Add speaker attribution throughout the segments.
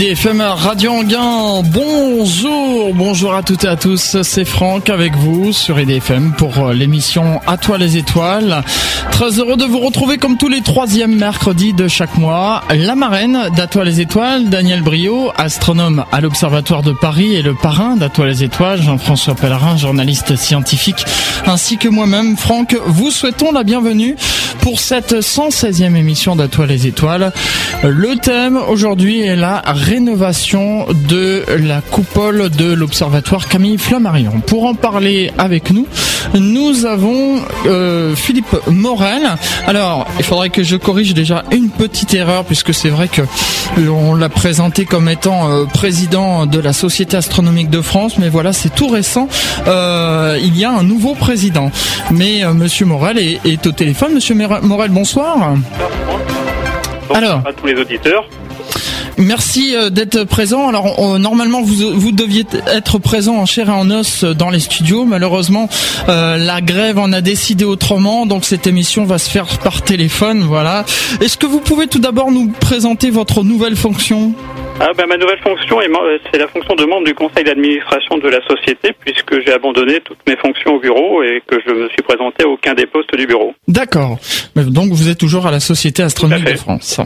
Speaker 1: Radio Anguin. Bonjour, bonjour à toutes et à tous. C'est Franck avec vous sur IDFM pour l'émission À toi les étoiles. Très heureux de vous retrouver comme tous les troisièmes mercredis de chaque mois. La marraine d'À toi les étoiles, Daniel Brio, astronome à l'Observatoire de Paris et le parrain d'À toi les étoiles, Jean-François Pellerin, journaliste scientifique, ainsi que moi-même, Franck, vous souhaitons la bienvenue pour cette 116e émission d'À toi les étoiles. Le thème aujourd'hui est la rénovation de la coupole de l'Observatoire Camille Flammarion. Pour en parler avec nous, nous avons euh, Philippe Morel. Alors, il faudrait que je corrige déjà une petite erreur puisque c'est vrai que on l'a présenté comme étant euh, président de la Société astronomique de France, mais voilà, c'est tout récent. Euh, il y a un nouveau président. Mais Monsieur Morel est, est, au téléphone. Monsieur Morel, bonsoir.
Speaker 2: Bonsoir Alors, à tous les auditeurs.
Speaker 1: Merci euh, d'être présent. Alors normalement vous, vous deviez être présent en chair et en os dans les studios. Malheureusement euh, la grève en a décidé autrement, donc cette émission va se faire par téléphone. Voilà. Est-ce que vous pouvez tout d'abord nous présenter votre nouvelle fonction?
Speaker 2: Ah ben, ma nouvelle fonction, euh, c'est la fonction de membre du conseil d'administration de la société, puisque j'ai abandonné toutes mes fonctions au bureau et que je me suis présenté à aucun des postes du bureau.
Speaker 1: D'accord. Donc vous êtes toujours à la Société astronomique de France.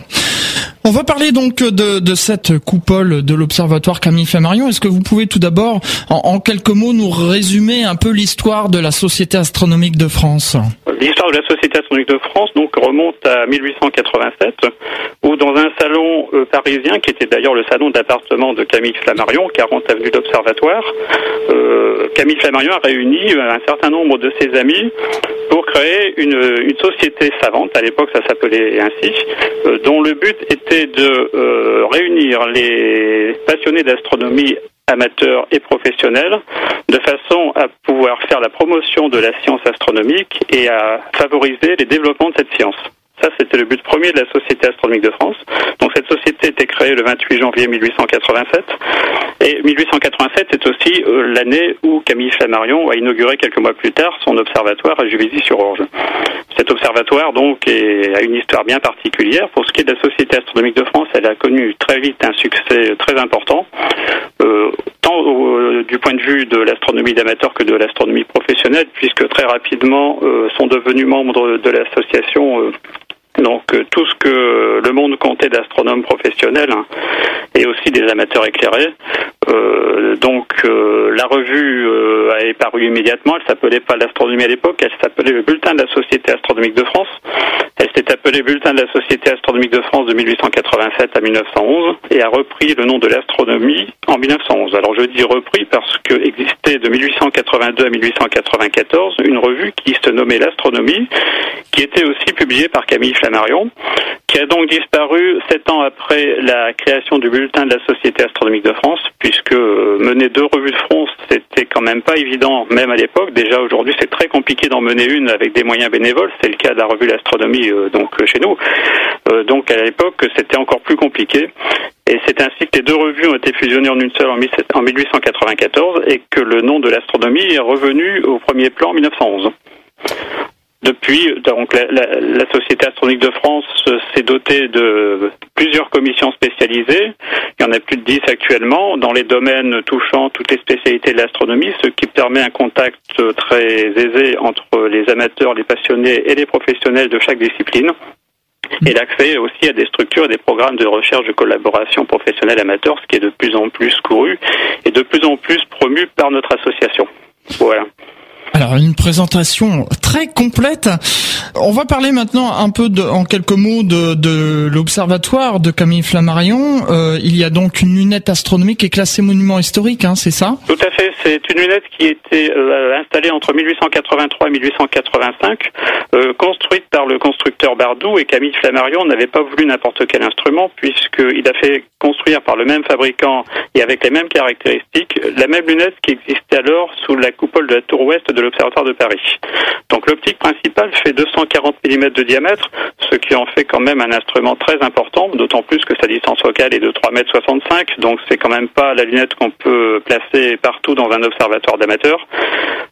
Speaker 1: On va parler donc de, cette coupole de l'Observatoire Camille Flammarion. Est-ce que vous pouvez tout d'abord, en, quelques mots, nous résumer un peu l'histoire de la Société astronomique de France?
Speaker 2: L'histoire de la Société astronomique de France remonte à 1887, où dans un salon euh, parisien, qui était d'ailleurs le salon d'appartement de Camille Flammarion, 40 avenue d'Observatoire, euh, Camille Flammarion a réuni un certain nombre de ses amis pour créer une, une société savante. À l'époque, ça s'appelait ainsi, euh, dont le but était de euh, réunir les passionnés d'astronomie amateurs et professionnels, de façon à pouvoir faire la promotion de la science astronomique et à favoriser les développements de cette science. Ça, c'était le but premier de la Société astronomique de France. Donc cette société était créée le 28 janvier 1887. Et 1887, c'est aussi euh, l'année où Camille Flammarion a inauguré quelques mois plus tard son observatoire à Juvisy-sur-Orge. Cet observatoire, donc, est, a une histoire bien particulière. Pour ce qui est de la Société astronomique de France, elle a connu très vite un succès très important. Euh, tant euh, du point de vue de l'astronomie d'amateur que de l'astronomie professionnelle, puisque très rapidement sont devenus membres de l'association donc euh, tout ce que le monde comptait d'astronomes professionnels hein, et aussi des amateurs éclairés. Euh, donc euh, la revue euh, est parue immédiatement. Elle s'appelait pas l'astronomie à l'époque. Elle s'appelait le Bulletin de la Société astronomique de France. Elle s'est appelée Bulletin de la Société astronomique de France de 1887 à 1911 et a repris le nom de l'astronomie en 1911. Alors je dis repris parce que existait de 1882 à 1894 une revue qui se nommait l'astronomie, qui était aussi publiée par Camille Flammarion, qui a donc disparu sept ans après la création du bulletin de la Société astronomique de France, puisque euh, mener deux revues de France, c'était quand même pas évident, même à l'époque. Déjà aujourd'hui, c'est très compliqué d'en mener une avec des moyens bénévoles. C'est le cas de la revue L'Astronomie, euh, donc euh, chez nous. donc à l'époque, c'était encore plus compliqué. Et c'est ainsi que les deux revues ont été fusionnées en une seule en 1894 et que le nom de l'astronomie est revenu au premier plan en 1911. Depuis, donc, la, la, Société astronomique de France s'est dotée de plusieurs commissions spécialisées. Il y en a plus de dix actuellement dans les domaines touchant toutes les spécialités de l'astronomie, ce qui permet un contact très aisé entre les amateurs, les passionnés et les professionnels de chaque discipline et l'accès aussi à des structures et des programmes de recherche de collaboration professionnelle amateur, ce qui est de plus en plus couru et de plus en plus promu par notre association. Voilà.
Speaker 1: Alors une présentation très complète. On va parler maintenant un peu de, en quelques mots de, de l'observatoire de Camille Flammarion. Euh, il y a donc une lunette astronomique est classée monument historique, hein, c'est ça?
Speaker 2: Tout à fait. C'est une lunette qui était euh, installée entre 1883 et 1885, euh, construite par le constructeur Bardou et Camille Flammarion n'avait pas voulu n'importe quel instrument puisqu'il a fait construire par le même fabricant et avec les mêmes caractéristiques la même lunette qui existait alors sous la coupole de la tour ouest de l'Observatoire de Paris. Donc l'optique principale fait 240 mm de diamètre, ce qui en fait quand même un instrument très important, d'autant plus que sa distance focale est de 3 m 65, donc c'est quand même pas la lunette qu'on peut placer partout dans un observatoire d'amateurs.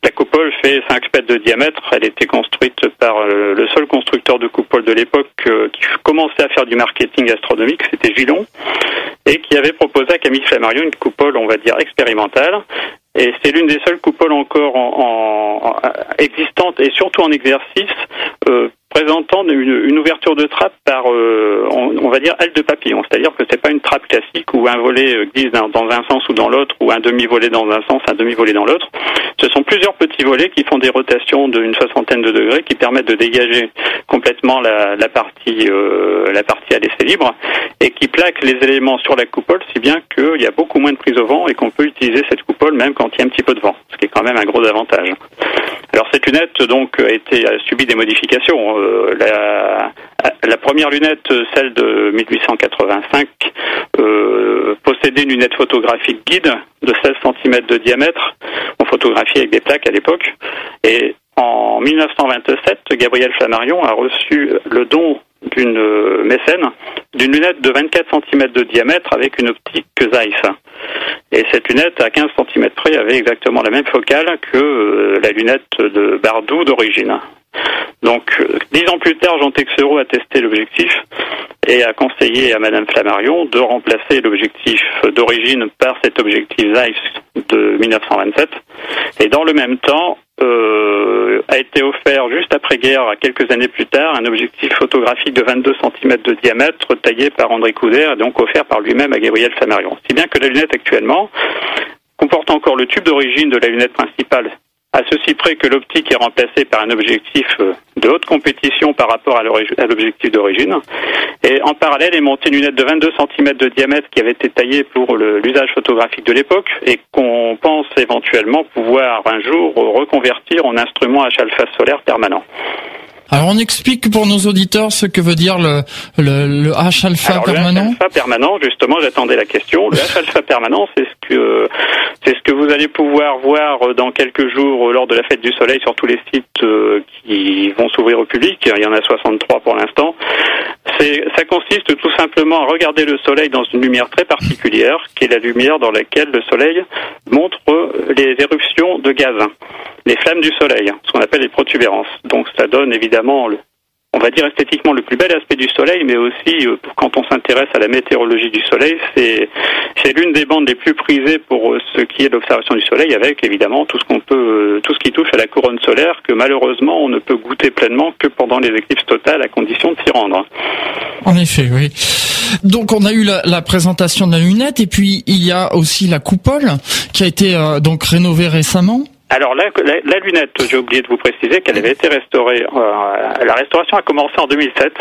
Speaker 2: La coupole fait 5 mètres de diamètre, elle était construite par euh, le seul constructeur de coupole de l'époque euh, qui commençait à faire du marketing astronomique, c'était Gillon, et qui avait proposé à Camille Flammarion une coupole, on va dire, expérimentale, et c'est l'une des seules coupoles encore en, existantes et surtout en exercice euh, présentant une, une, ouverture de trappe par, euh, on, va dire, aile de papillon. C'est-à-dire que c'est pas une trappe classique où un volet euh, glisse dans, dans un sens ou dans l'autre, ou un demi-volet dans un sens, un demi-volet dans l'autre. Ce sont plusieurs petits volets qui font des rotations d'une soixantaine de degrés qui permettent de dégager complètement la, la partie, euh, la partie à l'essai libre et qui plaquent les éléments sur la coupole, si bien qu'il y a beaucoup moins de prise au vent et qu'on peut utiliser cette coupole même quand il y a un petit peu de vent, quand même un gros avantage. Alors cette lunette donc a été subi des modifications. Euh, la, la, première lunette, celle de 1885, euh, possédait une lunette photographique guide de 16 cm de diamètre. On photographiait avec des plaques à l'époque. Et en 1927, Gabriel Flammarion a reçu le don d'une euh, mécène d'une lunette de 24 cm de diamètre avec une optique Zeiss. Et cette lunette, à 15 cm près, avait exactement la même focale que euh, la lunette de Bardou d'origine. Donc, euh, dix ans plus tard, Jean Texereau a testé l'objectif et a conseillé à Madame Flammarion de remplacer l'objectif d'origine par cet objectif Zeiss de 1927. Et dans le même temps, euh, a été offert juste après-guerre, quelques années plus tard, un objectif photographique de 22 cm de diamètre taillé par André Couder et donc offert par lui-même à Gabriel Flammarion. Si bien que la lunette actuellement comporte encore le tube d'origine de la lunette principale à ceci près que l'optique est remplacée par un objectif euh, de haute compétition par rapport à l'objectif d'origine. Et en parallèle est montée une lunette de 22 cm de diamètre qui avait été taillée pour l'usage photographique de l'époque et qu'on pense éventuellement pouvoir un jour reconvertir en instrument à chalfa solaire permanent.
Speaker 1: Alors on explique pour nos auditeurs ce que veut dire le, le, le H alpha permanent.
Speaker 2: Le H alpha permanent, justement, j'attendais la question. Le H alpha permanent, c'est ce que c'est ce que vous allez pouvoir voir dans quelques jours lors de la fête du soleil sur tous les sites euh, qui vont s'ouvrir au public. Il y en a 63 pour l'instant. Ça consiste tout simplement à regarder le soleil dans une lumière très particulière, qui est la lumière dans laquelle le soleil montre les éruptions de gaz les flammes du soleil, ce qu'on appelle les protubérances. Donc ça donne évidemment le, on va dire esthétiquement le plus bel aspect du soleil, mais aussi euh, quand on s'intéresse à la météorologie du soleil, c'est l'une des bandes les plus prisées pour euh, ce qui est l'observation du soleil, avec évidemment tout ce qu'on peut, euh, tout ce qui touche à la couronne solaire, que malheureusement on ne peut goûter pleinement que pendant les éclipses totales, à condition de s'y rendre.
Speaker 1: En effet, oui. Donc on a eu la, présentation de la lunette, et puis il y a aussi la coupole qui a été donc rénovée récemment.
Speaker 2: Alors la, la, lunette, j'ai oublié de vous préciser qu'elle avait été restaurée. Euh, la restauration a commencé en 2007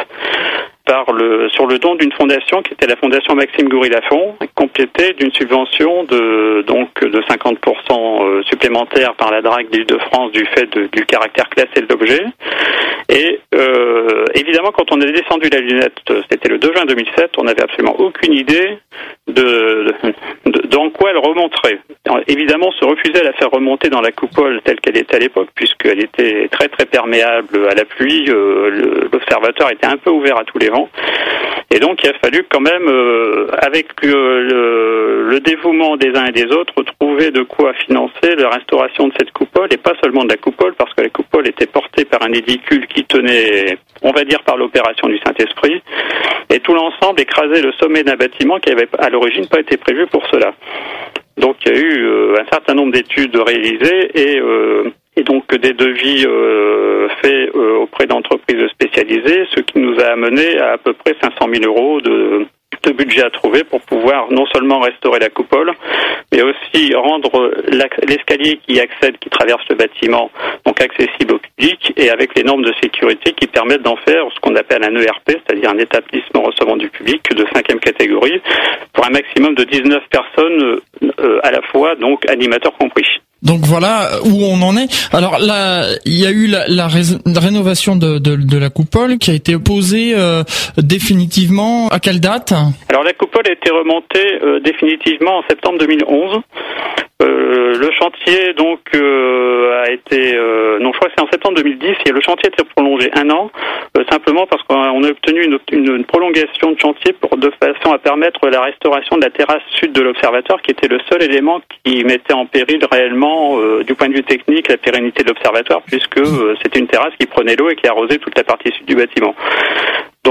Speaker 2: par le, sur le don d'une fondation qui était la fondation Maxime Goury-Lafont, complétée d'une subvention de donc de 50% euh, supplémentaire par la DRAC d'Île-de-France du fait du caractère classé de l'objet. Et euh, évidemment, quand on a descendu la lunette, c'était le 2 juin 2007, on n'avait absolument aucune idée de, de, dans quoi elle remonterait. Évidemment, se refusait à la faire remonter dans la coupole telle qu'elle était à l'époque, puisqu'elle était très très perméable à la pluie. Euh, l'observateur était un peu ouvert à tous les vents. Et donc, il a fallu quand même, euh, avec le, le, dévouement des uns et des autres, de quoi financer la restauration de cette coupole, et pas seulement de la coupole, parce que la coupole était portée par un édicule qui tenait, on va dire, par l'opération du Saint-Esprit, et tout l'ensemble écrasait le sommet d'un bâtiment qui avait à l'origine pas été prévu pour cela. Donc il y a eu euh, un certain nombre d'études réalisées et, euh, donc des devis euh, faits auprès d'entreprises spécialisées, ce qui nous a amené à à peu près 500 000 euros de, de budget à trouver pour pouvoir non seulement restaurer la coupole, mais aussi rendre l'escalier qui accède, qui traverse le bâtiment, donc accessible au public et avec les normes de sécurité qui permettent d'en faire ce qu'on appelle un ERP, c'est-à-dire un établissement recevant du public de cinquième catégorie, pour un maximum de 19 personnes euh, à la fois, donc animateurs compris.
Speaker 1: Donc voilà où on en est. Alors là, il y a eu la, rénovation de, la coupole qui a été posée euh, définitivement. À quelle date?
Speaker 2: Alors la coupole a été remontée euh, définitivement en septembre 2011. Euh, le chantier donc a été non je crois que c'est en septembre 2010 et le chantier été prolongé un an simplement parce qu'on a obtenu une, une, prolongation de chantier pour de façon à permettre la restauration de la terrasse sud de l'observatoire qui était le seul élément qui mettait en péril réellement du point de vue technique la pérennité de l'observatoire puisque c'était une terrasse qui prenait l'eau et qui arrosait toute la partie sud du bâtiment.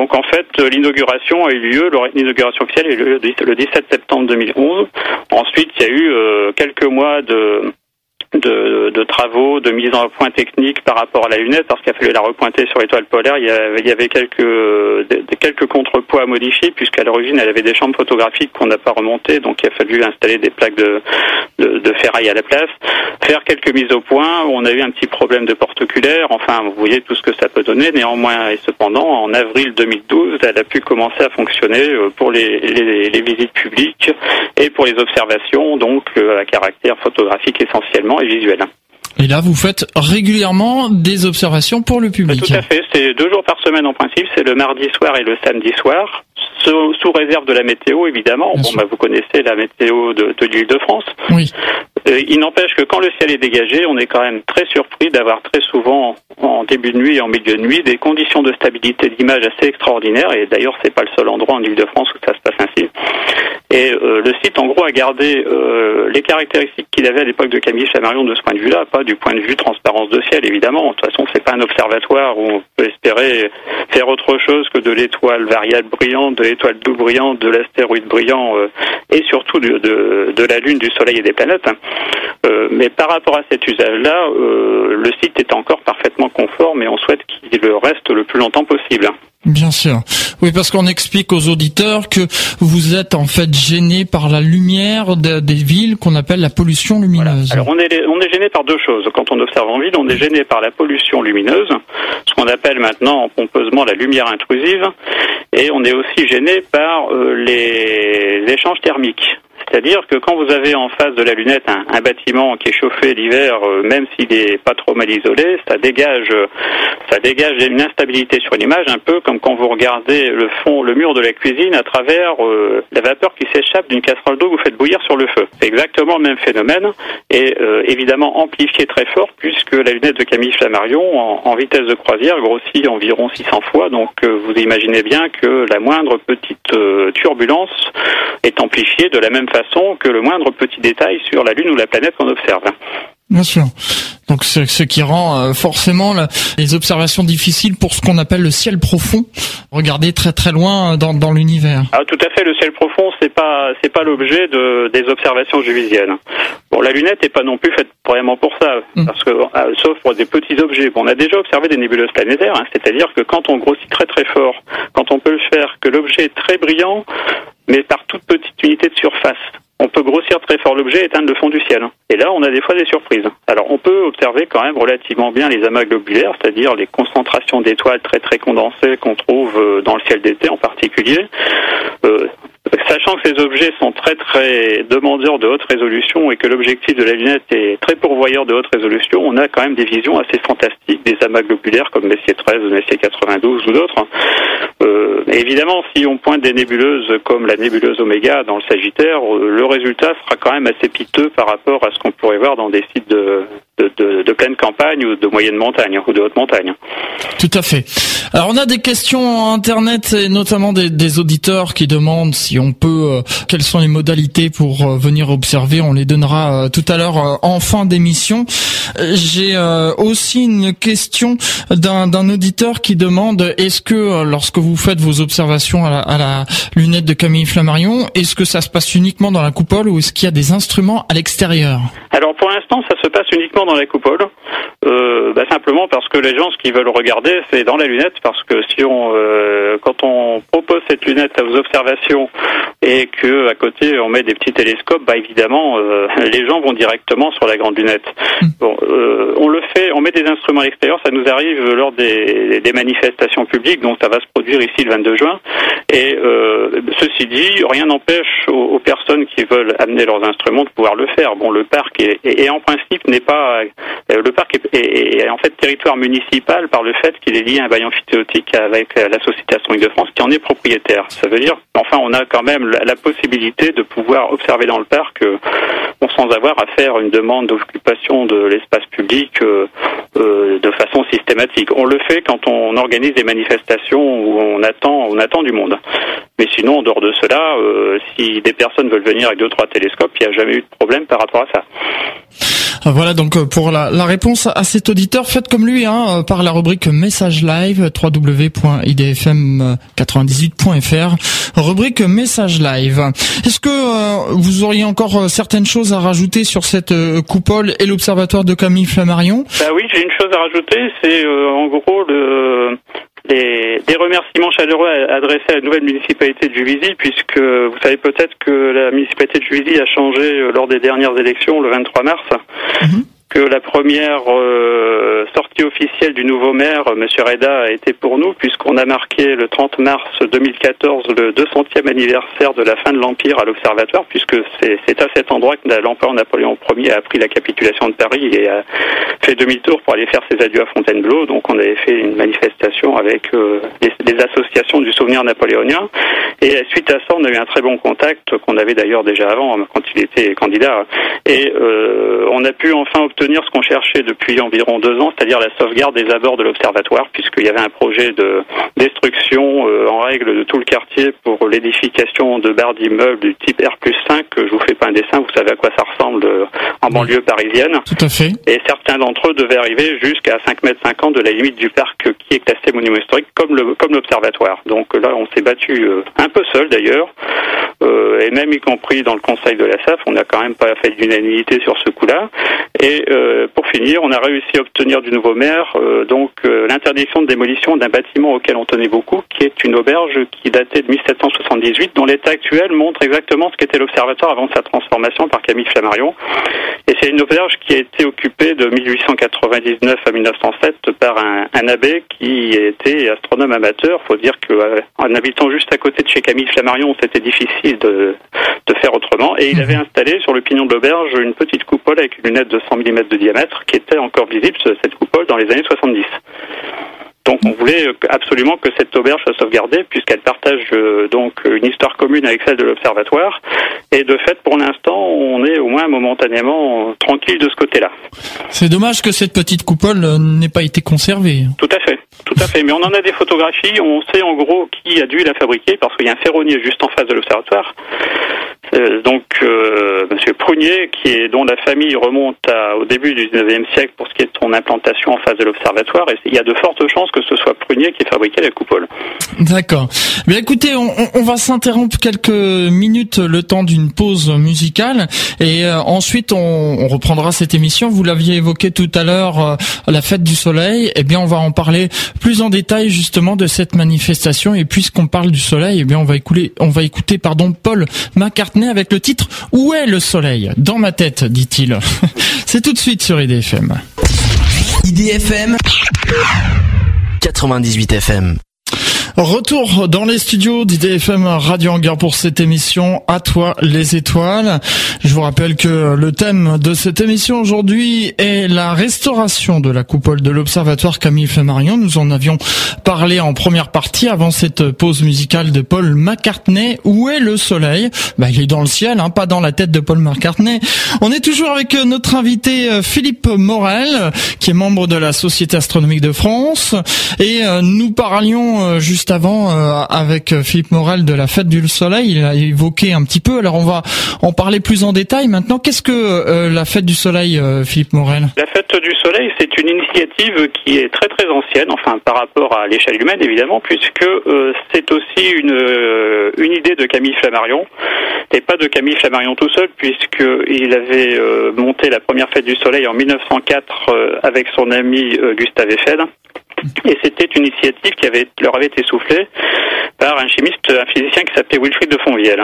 Speaker 2: Donc en fait, l'inauguration a eu lieu, l'inauguration officielle a eu lieu le 17 septembre 2011. Ensuite, il y a eu euh, quelques mois de de, travaux, de mise en point technique par rapport à la lunette, parce qu'il a fallu la repointer sur l'étoile polaire. Il y avait, quelques, quelques contrepoids à modifier, puisqu'à l'origine, elle avait des chambres photographiques qu'on n'a pas remontées, donc il a fallu installer des plaques de, de, ferraille à la place, faire quelques mises au point. On a eu un petit problème de porte oculaire. Enfin, vous voyez tout ce que ça peut donner. Néanmoins, et cependant, en avril 2012, elle a pu commencer à fonctionner euh, pour les, les, les visites publiques et pour les observations, donc euh, à caractère photographique essentiellement et visuel.
Speaker 1: Et là, vous faites régulièrement des observations pour le public.
Speaker 2: Tout à fait. C'est deux jours par semaine en principe. C'est le mardi soir et le samedi soir, sous, réserve de la météo, évidemment. bon, bah, vous connaissez la météo de, de l'île de France.
Speaker 1: Oui.
Speaker 2: Euh, il n'empêche que quand le ciel est dégagé, on est quand même très surpris d'avoir très souvent, en début de nuit et en milieu de nuit, des conditions de stabilité d'image assez extraordinaires. Et d'ailleurs, c'est pas le seul endroit en île de France où ça se passe ainsi. Et euh, le site, en gros, a gardé euh, les caractéristiques qu'il avait à l'époque de Camille Chamarion de ce point de vue-là, pas du point de vue transparence de ciel, évidemment. De toute façon, c'est pas un observatoire où on peut espérer faire autre chose que de l'étoile variable brillante, de l'étoile doux brillante, de l'astéroïde brillant, euh, et surtout de, de, la Lune, du Soleil et des planètes. Euh, mais par rapport à cet usage-là, le site est encore parfaitement conforme et on souhaite qu'il reste le plus longtemps possible.
Speaker 1: Bien sûr. Oui, parce qu'on explique aux auditeurs que vous êtes en fait gêné par la lumière des villes qu'on appelle la pollution lumineuse.
Speaker 2: Alors on est, on est gêné par deux choses. Quand on observe en ville, on est gêné par la pollution lumineuse, ce qu'on appelle maintenant pompeusement la lumière intrusive, et on est aussi gêné par euh, les échanges thermiques. C'est-à-dire que quand vous avez en face de la lunette un, bâtiment qui est chauffé l'hiver, euh, même s'il n'est pas trop mal isolé, ça dégage, ça dégage une instabilité sur l'image, un peu comme quand vous regardez le fond, le mur de la cuisine à travers euh, la vapeur qui s'échappe d'une casserole d'eau que vous faites bouillir sur le feu. C'est exactement le même phénomène et euh, évidemment amplifié très fort puisque la lunette de Camille Flammarion en, en vitesse de croisière grossit environ 600 fois. Donc vous imaginez bien que la moindre petite turbulence est amplifiée de la même façon que le moindre petit détail sur la Lune ou la planète qu'on observe.
Speaker 1: Bien sûr. Donc c'est ce qui rend euh, forcément les observations difficiles pour ce qu'on appelle le ciel profond. Regarder très très loin dans, dans l'univers.
Speaker 2: Ah, tout à fait. Le ciel profond, c'est pas c'est pas l'objet de, des observations juvisiennes. Bon, la lunette n'est pas non plus faite vraiment pour ça, mm. parce que euh, sauf pour des petits objets. Bon, on a déjà observé des nébuleuses planétaires, hein, c'est-à-dire que quand on grossit très très fort, quand on peut le faire, que l'objet est très brillant, mais par toute petite unité de surface on peut grossir très fort l'objet et éteindre le fond du ciel. Et là, on a des fois des surprises. Alors, on peut observer quand même relativement bien les amas globulaires, c'est-à-dire les concentrations d'étoiles très très condensées qu'on trouve euh, dans le ciel d'été en particulier. Euh, Sachant que ces objets sont très très demandeurs de haute résolution et que l'objectif de la lunette est très pourvoyeur de haute résolution, on a quand même des visions assez fantastiques des amas globulaires comme Messier 13, Messier 92 ou d'autres. Euh, évidemment, si on pointe des nébuleuses comme la nébuleuse Oméga dans le Sagittaire, euh, le résultat sera quand même assez piteux par rapport à ce qu'on pourrait voir dans des sites de, de, pleine campagne ou de moyenne montagne ou de haute montagne.
Speaker 1: Tout à fait. Alors on a des questions internet et notamment des, des auditeurs qui demandent si on peut, euh, quelles sont les modalités pour euh, venir observer. On les donnera euh, tout à l'heure en fin d'émission. J'ai aussi une question d'un auditeur qui demande est-ce que lorsque vous faites vos observations à la, à la lunette de Camille Flammarion, est-ce que ça se passe uniquement dans la coupole ou est-ce qu'il y a des instruments à l'extérieur?
Speaker 2: Alors pour l'instant, ça se passe uniquement dans la coupole, euh, bah, simplement parce que les gens, ce qu'ils veulent regarder, c'est dans la lunette, parce que si on, euh, quand on propose cette lunette aux observations et que à côté on met des petits télescopes, bah évidemment, euh, les gens vont directement sur la grande lunette. Hmm. Bon, on le fait, on met des instruments à l'extérieur, ça nous arrive lors des, des, manifestations publiques, donc ça va se produire ici le 22 juin. Et ceci dit, rien n'empêche aux, aux, personnes qui veulent amener leurs instruments de pouvoir le faire. Bon, le parc est et, en principe n'est pas le parc est, en fait territoire municipal par le fait qu'il est lié à un bail amphithéotique avec la Société astronomique de France qui en est propriétaire. Ça veut dire enfin on a quand même la, possibilité de pouvoir observer dans le parc sans avoir à faire une demande d'occupation de l'espace public de façon systématique. On le fait quand on organise des manifestations où on attend du monde. Mais sinon, en dehors de cela, euh, si des personnes veulent venir avec deux trois télescopes, il n'y a jamais eu de problème par rapport à ça.
Speaker 1: Voilà donc euh, pour la, réponse à cet auditeur, faites comme lui hein, euh, par la rubrique message live www.idfm98.fr rubrique message live. Est-ce que vous auriez encore certaines choses à rajouter sur cette coupole et l'observatoire de Camille Flammarion?
Speaker 2: Bah oui, j'ai une chose à rajouter, c'est en gros le des remerciements chaleureux adressés à la nouvelle municipalité de Juvisy, puisque vous savez peut-être que la municipalité de Juvisy a changé euh, lors des dernières élections le 23 mars. Mhm que la première euh, sortie officielle du nouveau maire, M. Reda, a été pour nous, puisqu'on a marqué le 30 mars 2014 le 200e anniversaire de la fin de l'Empire à l'Observatoire, puisque c'est à cet endroit que l'empereur Napoléon Ier a pris la capitulation de Paris et a fait demi-tour pour aller faire ses adieux à Fontainebleau. Donc on avait fait une manifestation avec euh, des, associations du souvenir napoléonien. Et suite à ça, on a eu un très bon contact, qu'on avait d'ailleurs déjà avant, quand il était candidat. Et euh, on a pu enfin obtenir obtenir ce qu'on cherchait depuis environ deux ans, c'est-à-dire la sauvegarde des abords de l'observatoire, puisqu'il y avait un projet de destruction euh, en règle de tout le quartier pour l'édification de barres d'immeubles du type R 5. Je vous fais pas un dessin, vous savez à quoi ça ressemble euh, en banlieue parisienne.
Speaker 1: Tout à fait.
Speaker 2: Et certains d'entre eux devaient arriver jusqu'à 5 mètres 50 de la limite du parc qui est classé monument historique, comme le comme l'observatoire. Donc là, on s'est battu euh, un peu seul d'ailleurs, et même y compris dans le conseil de la SAF, on n'a quand même pas fait d'unanimité sur ce coup-là. Et euh, pour finir, on a réussi à obtenir du nouveau maire euh, donc euh, l'interdiction de démolition d'un bâtiment auquel on tenait beaucoup, qui est une auberge qui datait de 1778, dont l'état actuel montre exactement ce qu'était l'observatoire avant sa transformation par Camille Flammarion. Et c'est une auberge qui a été occupée de 1899 à 1907 par un, un abbé qui était astronome amateur. Faut dire qu'en habitant juste à côté de chez Camille Flammarion, c'était difficile de, de faire autrement. Et il avait installé sur le pignon de l'auberge une petite coupole avec une lunette de 100 mm de diamètre qui était encore visible, cette coupole, dans les années 70. Donc on voulait absolument que cette auberge soit sauvegardée puisqu'elle partage euh, donc une histoire commune avec celle de l'observatoire et de fait pour l'instant on est au moins momentanément tranquille de ce côté-là.
Speaker 1: C'est dommage que cette petite coupole n'ait pas été conservée.
Speaker 2: Tout à fait, tout à fait. Mais on en a des photographies, on sait en gros qui a dû la fabriquer parce qu'il y a un ferronnier juste en face de l'observatoire. Euh, donc euh, Monsieur Prunier, qui dont la famille remonte au début du 19e siècle pour ce qui est de son implantation en face de l'observatoire, il y a de fortes chances que ce soit Prunier qui ait fabriqué la coupole.
Speaker 1: D'accord. Bien écoutez, on, va s'interrompre quelques minutes le temps d'une pause musicale, et euh, ensuite on, reprendra cette émission. Vous l'aviez évoqué tout à l'heure, la fête du soleil. Eh bien, on va en parler plus en détail justement de cette manifestation. Et puisqu'on parle du soleil, eh bien, on va écouter, on va écouter, pardon, Paul McCartney avec le titre Où est le soleil? Dans ma tête, dit-il. C'est tout de suite sur IDFM.
Speaker 3: IDFM 98 FM.
Speaker 1: Retour dans les studios d'IDFM Radio Hangar pour cette émission À toi les étoiles. Je vous rappelle que le thème de cette émission aujourd'hui est la restauration de la coupole de l'Observatoire Camille Flammarion. Nous en avions parlé en première partie avant cette pause musicale de Paul McCartney. Où est le soleil? Bah, Il est dans le ciel, hein, pas dans la tête de Paul McCartney. On est toujours avec notre invité euh, Philippe Morel, qui est membre de la Société astronomique de France. Et euh, nous parlions euh, juste avant euh, avec Philippe Morel de la fête du soleil. Il a évoqué un petit peu. Alors on va en parler plus en détail maintenant. Qu'est-ce que euh, la fête du soleil, euh, Philippe Morel?
Speaker 2: La fête du soleil, c'est une initiative qui est très très ancienne, enfin par rapport à l'échelle humaine évidemment, puisque c'est aussi une, une idée de Camille Flammarion et pas de Camille Flammarion tout seul, puisqu'il avait monté la première fête du soleil en 1904 avec son ami Gustave Eiffel. Et c'était une initiative qui avait, leur avait été soufflée par un chimiste, un physicien qui s'appelait Wilfried de Fonvielle.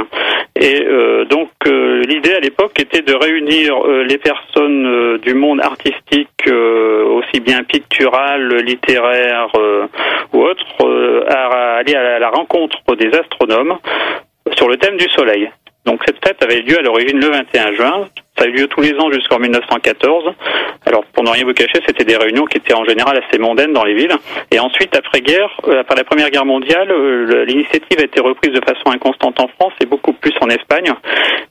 Speaker 2: Et euh, donc euh, l'idée à l'époque était de réunir euh, les personnes du monde artistique, aussi bien pictural, littéraire ou autre, à aller à la rencontre des astronomes sur le thème du Soleil. Donc cette fête avait lieu à l'origine le 21 juin. Ça a eu lieu tous les ans jusqu'en 1914. Alors, pour ne rien vous cacher, c'était des réunions qui étaient en général assez mondaines dans les villes. Et ensuite, après-guerre, euh, après la Première Guerre mondiale, euh, l'initiative a été reprise de façon inconstante en France et beaucoup plus en Espagne,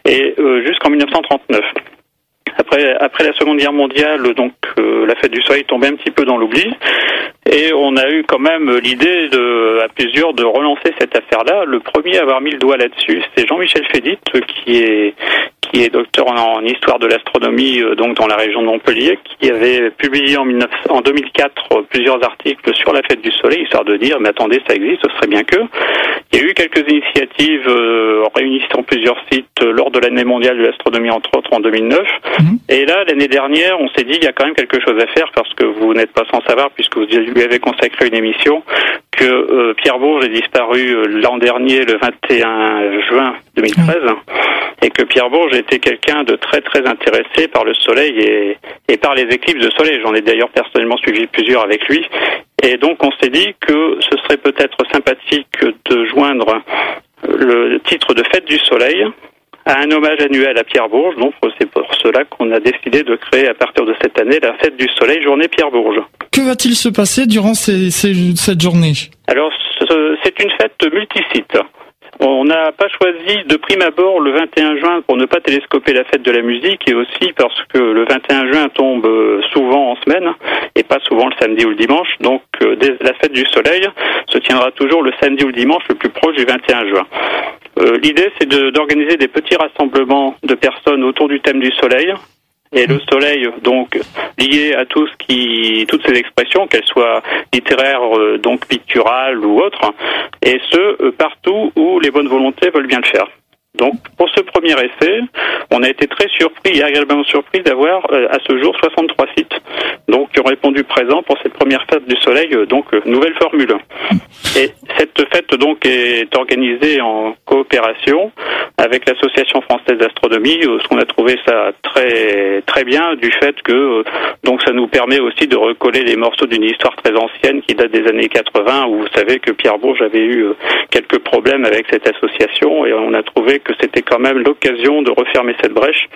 Speaker 2: et euh, jusqu'en 1939. Après, après la Seconde Guerre mondiale, donc la fête du Soleil tombait un petit peu dans l'oubli, et on a eu quand même l'idée de, à plusieurs, de relancer cette affaire-là. Le premier à avoir mis le doigt là-dessus, c'est Jean-Michel Fédit, qui est qui est docteur en, histoire de l'astronomie euh, donc dans la région de Montpellier, qui avait publié en, 19, en 2004 euh, plusieurs articles sur la fête du Soleil, histoire de dire mais attendez ça existe, ce serait bien que. Il y a eu quelques initiatives euh, réunissant plusieurs sites euh, lors de l'année mondiale de l'astronomie entre autres en 2009. Mhm. Et là l'année dernière, on s'est dit il y a quand même quelque chose à faire parce que vous n'êtes pas sans savoir puisque vous lui avez consacré une émission que Pierre Bourges est disparu l'an dernier le 21 juin 2013 et que Pierre Bourges était quelqu'un de très très intéressé par le soleil et, et par les éclipses de soleil. J'en ai d'ailleurs personnellement suivi plusieurs avec lui. Et donc on s'est dit que ce serait peut-être sympathique de joindre le titre de fête du soleil à un hommage annuel à Pierre Bourges. Donc c'est pour cela qu'on a décidé de créer à partir de cette année la fête du soleil, journée Pierre Bourges.
Speaker 1: Que va-t-il se passer durant ces, ces, cette journée?
Speaker 2: Alors c'est une fête multisite. On n'a pas choisi de prime abord le 21 juin pour ne pas télescoper la fête de la musique et aussi parce que le 21 juin tombe euh, souvent en semaine et pas souvent le samedi ou le dimanche. Donc euh, la fête du soleil se tiendra toujours le samedi ou le dimanche le plus proche du 21 juin. Euh, l'idée, c'est d'organiser des petits rassemblements de personnes autour du thème du soleil, et le soleil donc lié à tout ce qui toutes ces expressions qu'elles soient littéraires euh, donc picturales ou autres et ce euh, partout où les bonnes volontés veulent bien le faire. Donc, pour ce on a été très surpris agréablement surpris d'avoir euh, à ce jour 63 sites, donc qui ont répondu présent pour cette première fête du Soleil, euh, donc euh, nouvelle formule. Et cette fête donc est organisée en coopération avec l'association française d'astronomie, ce qu'on a trouvé ça très très bien du fait que donc ça nous permet aussi de recoller les morceaux d'une histoire très ancienne qui date des années 80, où vous savez que Pierre Bourges avait eu quelques problèmes avec cette association et on a trouvé que c'était quand même l'occasion de refermer cette brèche.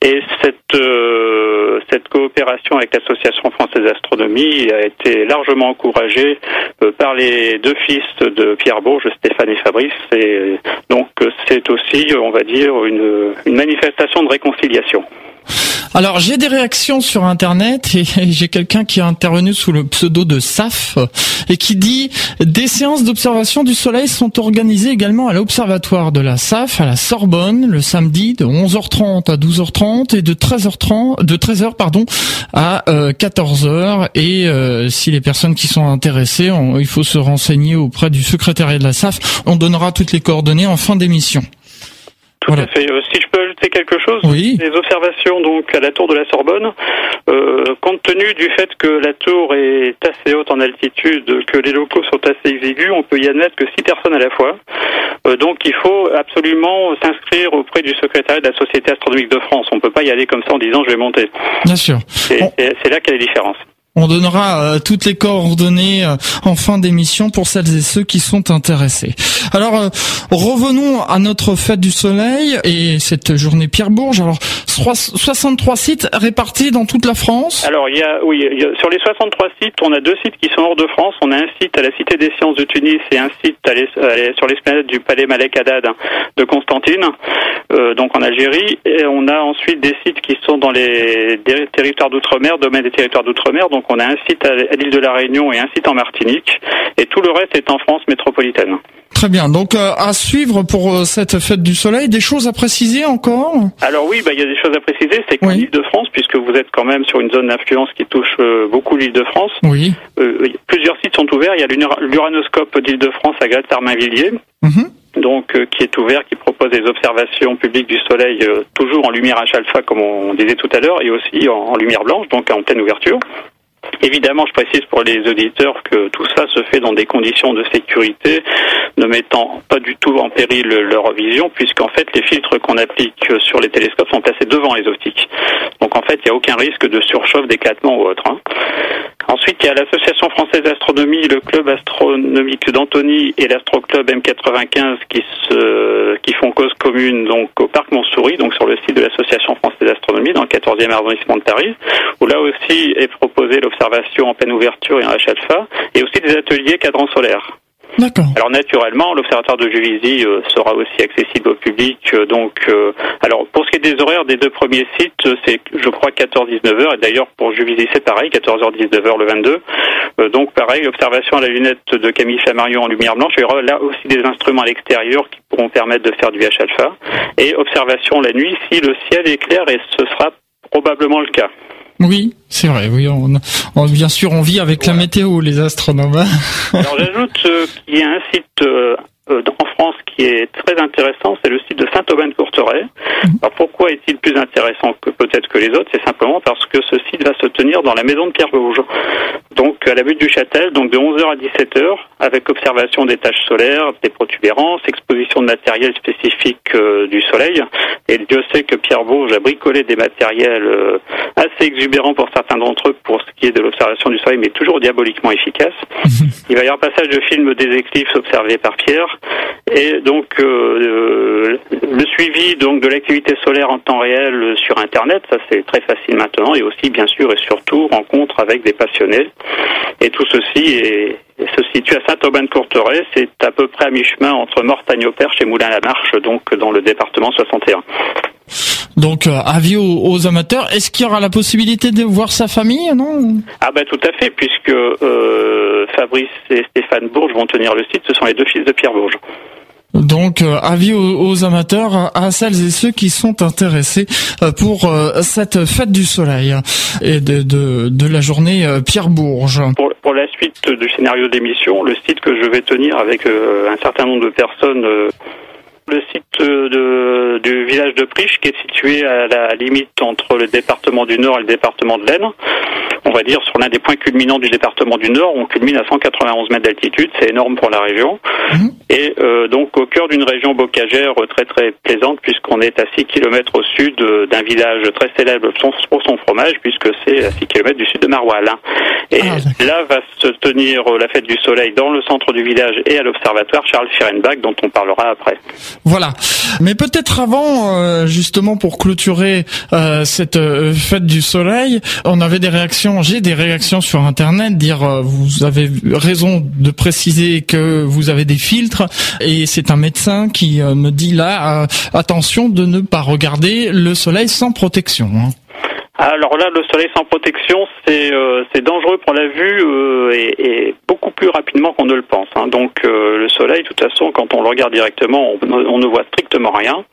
Speaker 2: Et cette, euh, cette coopération avec l'Association française d'astronomie a été largement encouragée euh, par les deux fils de Pierre Bourges, Stéphane et Fabrice. Et donc c'est aussi, on va dire, une, une manifestation de réconciliation.
Speaker 1: Alors j'ai des réactions sur internet et j'ai quelqu'un qui est intervenu sous le pseudo de SAF et qui dit des séances d'observation du soleil sont organisées également à l'observatoire de la SAF à la Sorbonne le samedi de 11h30 à 12h30 et de 13h30 de 13h pardon à 14h euh, et euh, si les personnes qui sont intéressées, il faut se renseigner auprès du secrétariat de la SAF. On donnera toutes les coordonnées en fin d'émission.
Speaker 2: Tout à fait. Euh, si je peux ajouter quelque chose,
Speaker 1: oui.
Speaker 2: les observations donc à la tour de la Sorbonne, euh, compte tenu du fait que la tour est assez haute en altitude, que les locaux sont assez exigus, on peut y admettre que six personnes à la fois. Euh, donc il faut absolument s'inscrire auprès du secrétariat de la Société astronomique de France. On ne peut pas y aller comme ça en disant je vais monter.
Speaker 1: Bien sûr.
Speaker 2: C'est là qu'est la différence.
Speaker 1: On donnera euh, toutes les coordonnées euh, en fin d'émission pour celles et ceux qui sont intéressés. Alors euh, revenons à notre fête du soleil et cette journée Pierre Bourges. Alors 63 sites répartis dans toute la France.
Speaker 2: Alors il y a oui, sur les 63 sites, on a deux sites qui sont hors de France. On a un site à la Cité des Sciences de Tunis et un site sur l'esplanade du Palais Malek Haddad de Constantine, donc en Algérie. Et on a ensuite des sites qui sont dans les territoires d'outre-mer, domaine des territoires d'outre-mer. On a un site à l'île de la Réunion et un site en Martinique, et tout le reste est en France métropolitaine.
Speaker 1: Très bien. Donc euh, à suivre pour euh, cette fête du soleil, des choses à préciser encore?
Speaker 2: Alors oui, bah, il y a des choses à préciser. C'est qu'en l'île de France, puisque vous êtes quand même sur une zone d'influence qui touche euh, beaucoup l'île de France,
Speaker 1: oui.
Speaker 2: plusieurs sites sont ouverts. Il y a l'uranoscope d'île de France à Grette-Armainvilliers. Mhm. donc qui est ouvert, qui propose des observations publiques du soleil toujours en lumière H-alpha comme on disait tout à l'heure, et aussi en, lumière blanche, donc en pleine ouverture. Évidemment, je précise pour les auditeurs que tout ça se fait dans des conditions de sécurité, ne mettant pas du tout en péril leur vision, puisqu'en fait, les filtres qu'on applique sur les télescopes sont placés devant les optiques. Donc en fait, il n'y a aucun risque de surchauffe, d'éclatement ou autre. Hein. Ensuite, il y a l'Association française d'astronomie, le club astronomique d'Antony et l'Astroclub M95 qui se, qui font cause commune donc au parc Montsouris, donc sur le site de l'Association française d'astronomie dans le 14e arrondissement de Paris, où là aussi est proposée l'observation en pleine ouverture et en H-alpha, et aussi des ateliers cadrans solaires. Alors naturellement, l'observatoire de Juvisy euh, sera aussi accessible au public. euh, donc, euh, alors pour ce qui est des horaires des deux premiers sites, euh, c'est je crois 14-19h. Et d'ailleurs pour Juvisy c'est pareil, 14h-19h le 22. Euh, donc pareil, observation à la lunette de Camille Flammarion en lumière blanche. Il y aura là aussi des instruments à l'extérieur qui pourront permettre de faire du H-alpha. Et observation la nuit si le ciel est clair et ce sera probablement le cas.
Speaker 1: Oui, c'est vrai. Oui, on, on- bien sûr, on vit avec la météo, les astronomes.
Speaker 2: Alors j'ajoute euh, qu'il y a un site euh, euh, en France qui est très intéressant, c'est le site de Saint-Aubin-de-Courtrai. Alors pourquoi est-il plus intéressant que peut-être que les autres? C'est simplement parce que ce site va se tenir dans la maison de Pierre Vosges. Donc à la butte du Châtel, donc de 11h à 17h, avec observation des taches solaires, des protubérances, exposition de matériel spécifique euh, du Soleil. Et Dieu sait que Pierre Vosges a bricolé des matériels euh, assez exubérants pour certains d'entre eux pour ce qui est de l'observation du Soleil, mais toujours diaboliquement efficace. Il va y avoir passage de films des éclipses observés par Pierre et donc euh, euh, le suivi donc de l'activité solaire en temps réel euh, sur Internet, ça c'est très facile maintenant et aussi bien sûr et surtout rencontre avec des passionnés et tout ceci est, se situe à Saint-Aubin-de-Courtrai, c'est à peu près à mi-chemin entre Mortagne-au-Perche et Moulin-la-Marche, donc dans le département 61.
Speaker 1: Donc, euh, avis aux, aux amateurs. Est-ce qu'il y aura la possibilité de voir sa famille Non?
Speaker 2: Ah ben tout à fait, puisque euh, Fabrice et Stéphane Bourges vont tenir le site, ce sont les deux fils de Pierre Bourges.
Speaker 1: Donc, euh, avis aux, aux amateurs, à celles et ceux qui sont intéressés euh, pour euh, cette fête du soleil et de, de, de la journée Pierre Bourges.
Speaker 2: Pour, pour la suite du scénario d'émission, le site que je vais tenir avec un certain nombre de personnes, le site de, du village de Priche qui est situé à la limite entre le département du Nord et le département de l'Aisne. On va dire sur l'un des points culminants du département du Nord, on culmine à 191 mètres d'altitude, c'est énorme pour la région.
Speaker 1: Mhm.
Speaker 2: Et euh, donc au cœur d'une région bocagère euh, très très plaisante puisqu'on est à 6 km au sud euh, d'un village très célèbre pour son- fromage puisque c'est à 6 km du sud de Maroual. hein. Et
Speaker 1: Ah,
Speaker 2: là va se tenir la fête du soleil dans le centre du village et à l'observatoire Charles Fehrenbach dont on parlera après.
Speaker 1: Voilà. Mais peut-être avant, euh, justement, pour clôturer euh, cette euh, fête du soleil, on avait des réactions, j'ai des réactions sur Internet, dire vous avez raison de préciser que vous avez des filtres, et c'est un médecin qui me dit là, attention de ne pas regarder le soleil sans protection. hein.
Speaker 2: Alors là, le soleil sans protection, c'est euh, dangereux pour la vue euh, et, et beaucoup plus rapidement qu'on ne le pense. hein. Donc euh, le soleil, de toute façon, quand on le regarde directement, on, on ne voit strictement rien.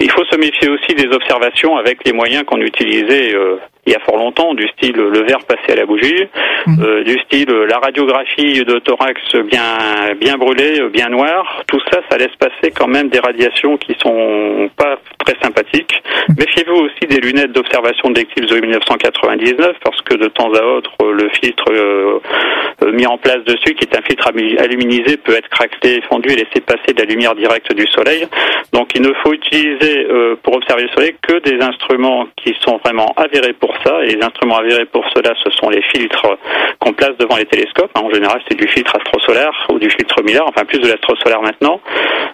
Speaker 2: Il faut se méfier aussi des observations avec les moyens qu'on utilisait euh, il y a fort longtemps, du style le verre passé à la bougie,
Speaker 1: Mhm.
Speaker 2: euh, du style la radiographie de thorax bien bien brûlé, bien noir. Tout ça, ça laisse passer quand même des radiations qui sont pas très sympathiques. Méfiez-vous aussi des lunettes d'observation de 1999 parce que de temps à autre, euh, le filtre euh, euh, mis en place dessus, qui est un filtre aluminisé, peut être craquelé, fendu et laisser passer de la lumière directe du soleil. Donc il ne faut utiliser pour observer le soleil que des instruments qui sont vraiment avérés pour ça. Et les instruments avérés pour cela, ce sont les filtres qu'on place devant les télescopes. hein. En général, c'est du filtre astrosolaire ou du filtre Miller, enfin plus de l'astrosolaire maintenant.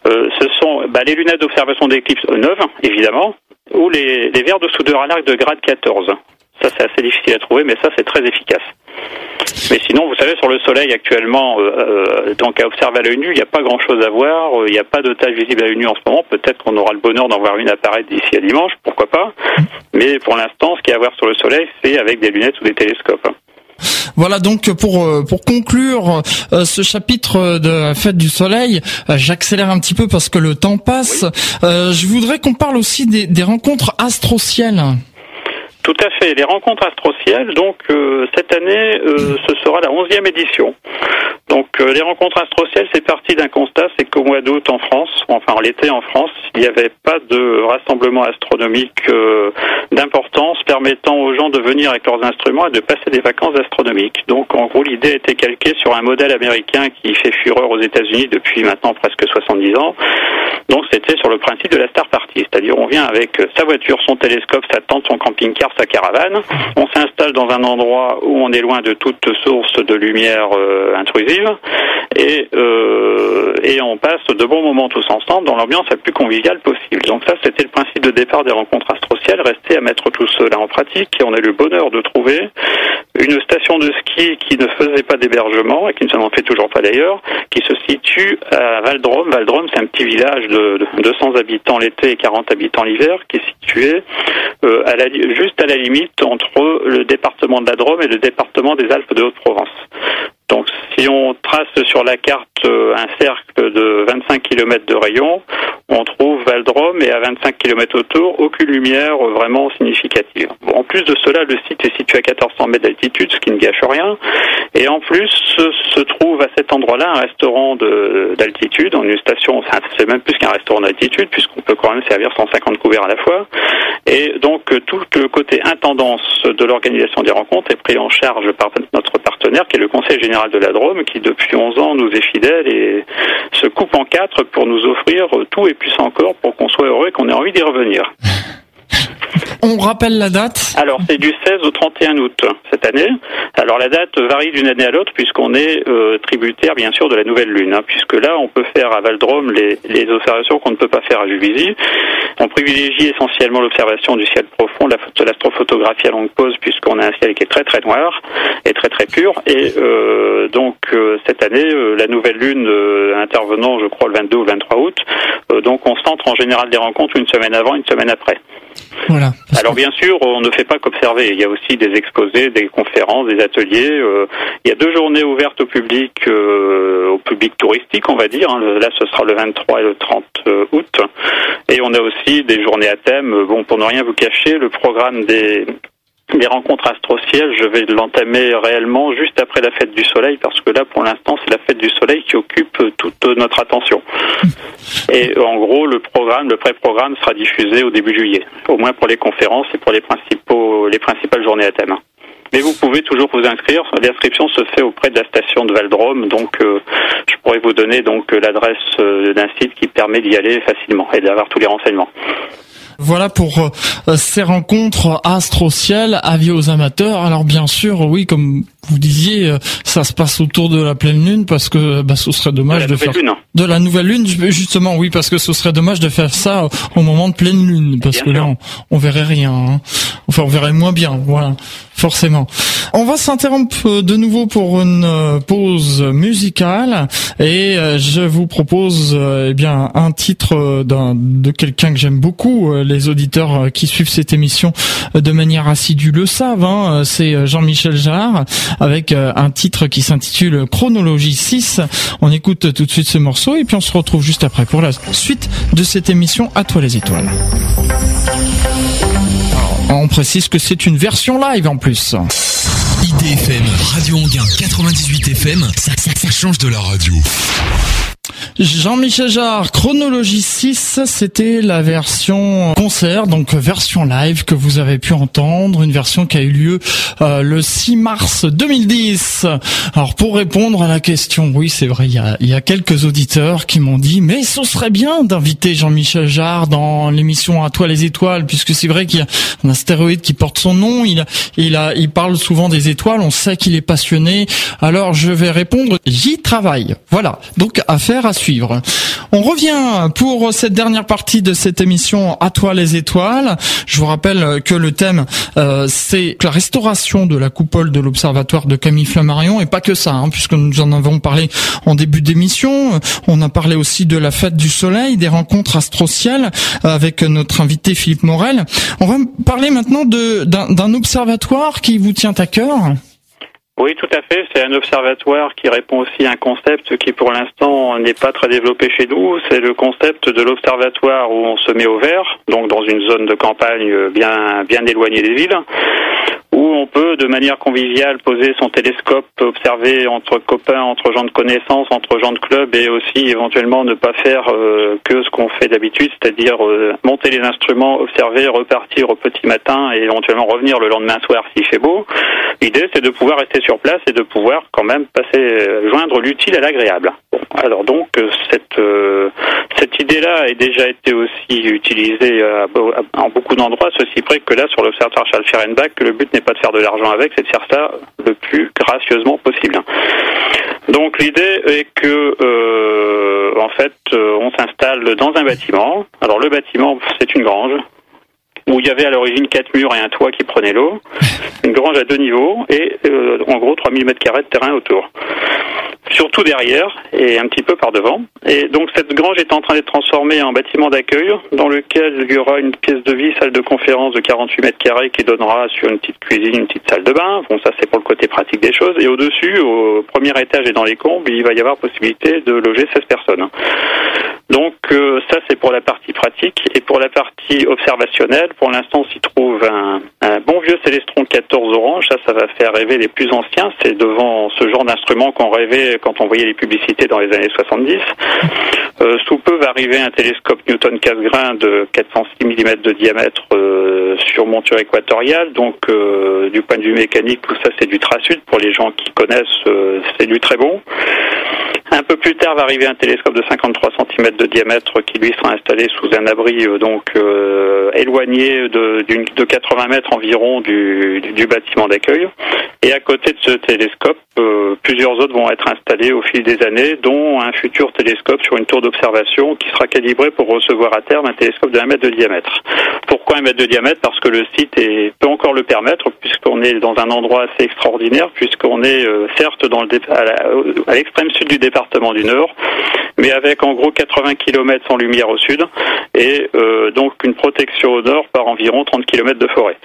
Speaker 2: Ce sont bah, les lunettes d'observation d'éclipse neuves, évidemment, ou les, les verres de soudeur à l'arc de grade 14. Ça, c'est assez difficile à trouver, mais ça, c'est très efficace. Mais sinon, vous savez, sur le Soleil actuellement, euh, euh, donc à observer à l'œil nu, il n'y a pas grand-chose à voir. euh, Il n'y a pas de tache visible à l'œil nu en ce moment. Peut-être qu'on aura le bonheur d'en voir une apparaître d'ici à dimanche, pourquoi pas. Mais pour l'instant, ce qu'il y a à voir sur le Soleil, c'est avec des lunettes ou des télescopes.
Speaker 1: Voilà donc pour euh, pour conclure euh, ce chapitre de la fête du soleil, euh, j'accélère un petit peu parce que le temps passe. Je voudrais qu'on parle aussi des, des rencontres astrocielles.
Speaker 2: Tout à fait. Les rencontres astrocielles, donc euh, cette année, euh, ce sera la 11e édition. Donc euh, les rencontres astrocielles, c'est parti d'un constat, c'est qu'au mois d'août en France, enfin en l'été en France, il n'y avait pas de rassemblement astronomique d'importance permettant aux gens de venir avec leurs instruments et de passer des vacances astronomiques. Donc en gros, l'idée était calquée sur un modèle américain qui fait fureur aux États-Unis depuis maintenant presque 70 ans. Donc c'était sur le principe de la star party, c'est-à-dire on vient avec sa voiture, son télescope, sa tente, son camping-car, sa caravane, on s'installe dans un endroit où on est loin de toute source de lumière euh, intrusive, et, euh, et on passe de bons moments tous ensemble dans l'ambiance la plus conviviale possible. Donc ça, c'était le principe de départ des rencontres astrocielles, rester à mettre tout cela en pratique et on a eu le bonheur de trouver une station de ski qui ne faisait pas d'hébergement et qui ne s'en fait toujours pas d'ailleurs, qui se situe à Valdrome. Valdrome, c'est un petit village de 200 habitants l'été et 40 habitants l'hiver, qui est situé euh, à la, juste à la limite entre le département de la Drôme et le département des Alpes de Haute-Provence. Donc si on trace sur la carte euh, un cercle de 25 km de rayon, on trouve Valdrome et à 25 km autour, aucune lumière vraiment significative. en plus de cela, le site est situé à 1400 mètres d'altitude, ce qui ne gâche rien. Et en plus, se trouve à cet endroit-là un restaurant d'altitude, en une station, c'est même plus qu'un restaurant d'altitude, puisqu'on peut quand même servir 150 couverts à la fois. Et donc, tout le côté intendance de l'organisation des rencontres est pris en charge par notre partenaire, qui est le Conseil général de la Drôme, qui depuis 11 ans nous est fidèle et se coupe en quatre pour nous offrir tout et plus encore pour qu'on soit heureux et qu'on ait envie d'y revenir.
Speaker 1: On rappelle la date
Speaker 2: Alors, c'est du 16 au 31 août cette année. Alors, la date varie d'une année à l'autre puisqu'on est euh, tributaire, bien sûr, de la nouvelle lune. Hein, puisque là, on peut faire à Valdrome les, observations qu'on ne peut pas faire à Juvisy. On privilégie essentiellement l'observation du ciel profond, l'astrophotographie à longue pause, puisqu'on a un ciel qui est très très noir et très très pur. Et euh, donc, euh, cette année, la nouvelle lune intervenant, je crois, le 22 ou le 23 août. donc, on centre en général des rencontres une semaine avant, une semaine après.
Speaker 1: Voilà.
Speaker 2: Alors bien sûr, on ne fait pas qu'observer. Il y a aussi des exposés, des conférences, des ateliers. Euh, il y a deux journées ouvertes au public, euh, au public touristique, on va dire. Hein. Là, ce sera le 23 et le 30 euh, août. Et on a aussi des journées à thème. Bon, pour ne rien vous cacher, le programme des les rencontres astrocielles, je vais l'entamer réellement juste après la fête du soleil parce que là, pour l'instant, c'est la fête du soleil qui occupe toute notre attention. Et en gros, le programme, le pré-programme sera diffusé au début juillet, au moins pour les conférences et pour les principaux, les principales journées à thème. Mais vous pouvez toujours vous inscrire. L'inscription se fait auprès de la station de Valdrome, donc euh, je pourrais vous donner donc l'adresse euh, d'un site qui permet d'y aller facilement et d'avoir tous les renseignements.
Speaker 1: Voilà pour euh, ces rencontres astro-ciel, avis aux amateurs. Alors bien sûr, oui, comme vous disiez, euh, ça se passe autour de la pleine lune parce que bah, ce serait dommage de, faire de la nouvelle lune. Justement, oui, parce que ce serait dommage de faire ça au moment de pleine lune parce que là, on, verrait rien. Hein. Enfin, on verrait moins bien. Voilà, forcément. On va s'interrompre de nouveau pour une euh, pause musicale et je vous propose eh bien un titre d'un de quelqu'un que j'aime beaucoup les auditeurs euh, qui suivent cette émission euh, de manière assidue le savent. Hein, euh, c'est Jean-Michel Jarre avec un titre qui s'intitule Chronologie 6. On écoute tout de suite ce morceau et puis on se retrouve juste après pour la suite de cette émission À toi les étoiles. On précise que c'est une version live en plus.
Speaker 3: IDFM, Radio Anguin 98 FM, ça change de la radio.
Speaker 1: Jean-Michel Jarre, chronologie 6, c'était la version concert, donc version live que vous avez pu entendre, une version qui a eu lieu euh, le 6 mars 2010. Alors pour répondre à la question, oui c'est vrai, il y a, y a, quelques auditeurs qui m'ont dit, mais ce serait bien d'inviter Jean-Michel Jarre dans l'émission À toi les étoiles, puisque c'est vrai qu'il y a un astéroïde qui porte son nom, il, il, a, il parle souvent des étoiles, on sait qu'il est passionné, alors je vais répondre, j'y travaille. Voilà, donc à suivre. On revient pour cette dernière partie de cette émission À toi les étoiles. Je vous rappelle que le thème euh, c'est la restauration de la coupole de l'observatoire de Camille Flammarion et pas que ça, hein, puisque nous en avons parlé en début d'émission. On a parlé aussi de la fête du soleil, des rencontres astrociales avec notre invité Philippe Morel. On va parler maintenant d'un observatoire qui vous tient à cœur.
Speaker 2: Oui, tout à fait. C'est un observatoire qui répond aussi à un concept qui, pour l'instant, n'est pas très développé chez nous. C'est le concept de l'observatoire où on se met au vert, donc dans une zone de campagne bien bien éloignée des villes, où on peut, de manière conviviale, poser son télescope, observer entre copains, entre gens de connaissances, entre gens de club, et aussi éventuellement ne pas faire euh, que ce qu'on fait d'habitude, c'est-à-dire euh, monter les instruments, observer, repartir au petit matin et éventuellement revenir le lendemain soir s'il fait beau. L'idée, c'est de pouvoir rester sur place et de pouvoir quand même euh, joindre l'utile à l'agréable. alors donc cette cette idée-là a déjà été aussi utilisée en beaucoup d'endroits, ceci près que là sur l'observatoire Charles Ferenbach, que le but n'est pas de faire de l'argent avec, c'est de faire ça le plus gracieusement possible. Donc l'idée est que, euh, en fait, euh, on s'installe dans un bâtiment. Alors le bâtiment, c'est une grange où il y avait à l'origine quatre murs et un toit qui prenait l'eau, une grange à deux niveaux et euh, en gros 3000 mètres carrés de terrain autour surtout derrière et un petit peu par devant. Et donc cette grange est en train d'être transformée en bâtiment d'accueil dans lequel il y aura une pièce de vie, salle de conférence de 48 mètres carrés qui donnera sur une petite cuisine, une petite salle de bain. Bon, ça c'est pour le côté pratique des choses. Et au-dessus, au premier étage et dans les combles, il va y avoir possibilité de loger 16 personnes. Donc euh, ça c'est pour la partie pratique et pour la partie observationnelle, pour l'instant s'y trouve un, un, bon vieux Célestron 14 orange, ça ça va faire rêver les plus anciens, c'est devant ce genre d'instrument qu'on rêvait quand on voyait les publicités dans les années 70. Euh, sous peu va arriver un télescope Newton Cassegrain de 406 mm de diamètre euh, sur monture équatoriale, donc euh, du point de vue mécanique tout ça c'est du trasud pour les gens qui connaissent c'est du très bon. Un peu plus tard va arriver un télescope de 53 cm de diamètre qui lui sera installé sous un abri donc éloigné de, de, 80 mètres environ du, du bâtiment d'accueil. Et à côté de ce télescope, plusieurs autres vont être installés au fil des années, dont un futur télescope sur une tour d'observation qui sera calibré pour recevoir à terme un télescope de 1 mètre de diamètre. Pourquoi un mètre de diamètre? Parce que le site peut encore le permettre, puisqu'on est dans un endroit assez extraordinaire, puisqu'on est euh, certes dans le, à l'extrême sud du département du Nord, mais avec en gros 80 km sans lumière au sud, et euh, donc une protection au nord par environ 30 km de forêt.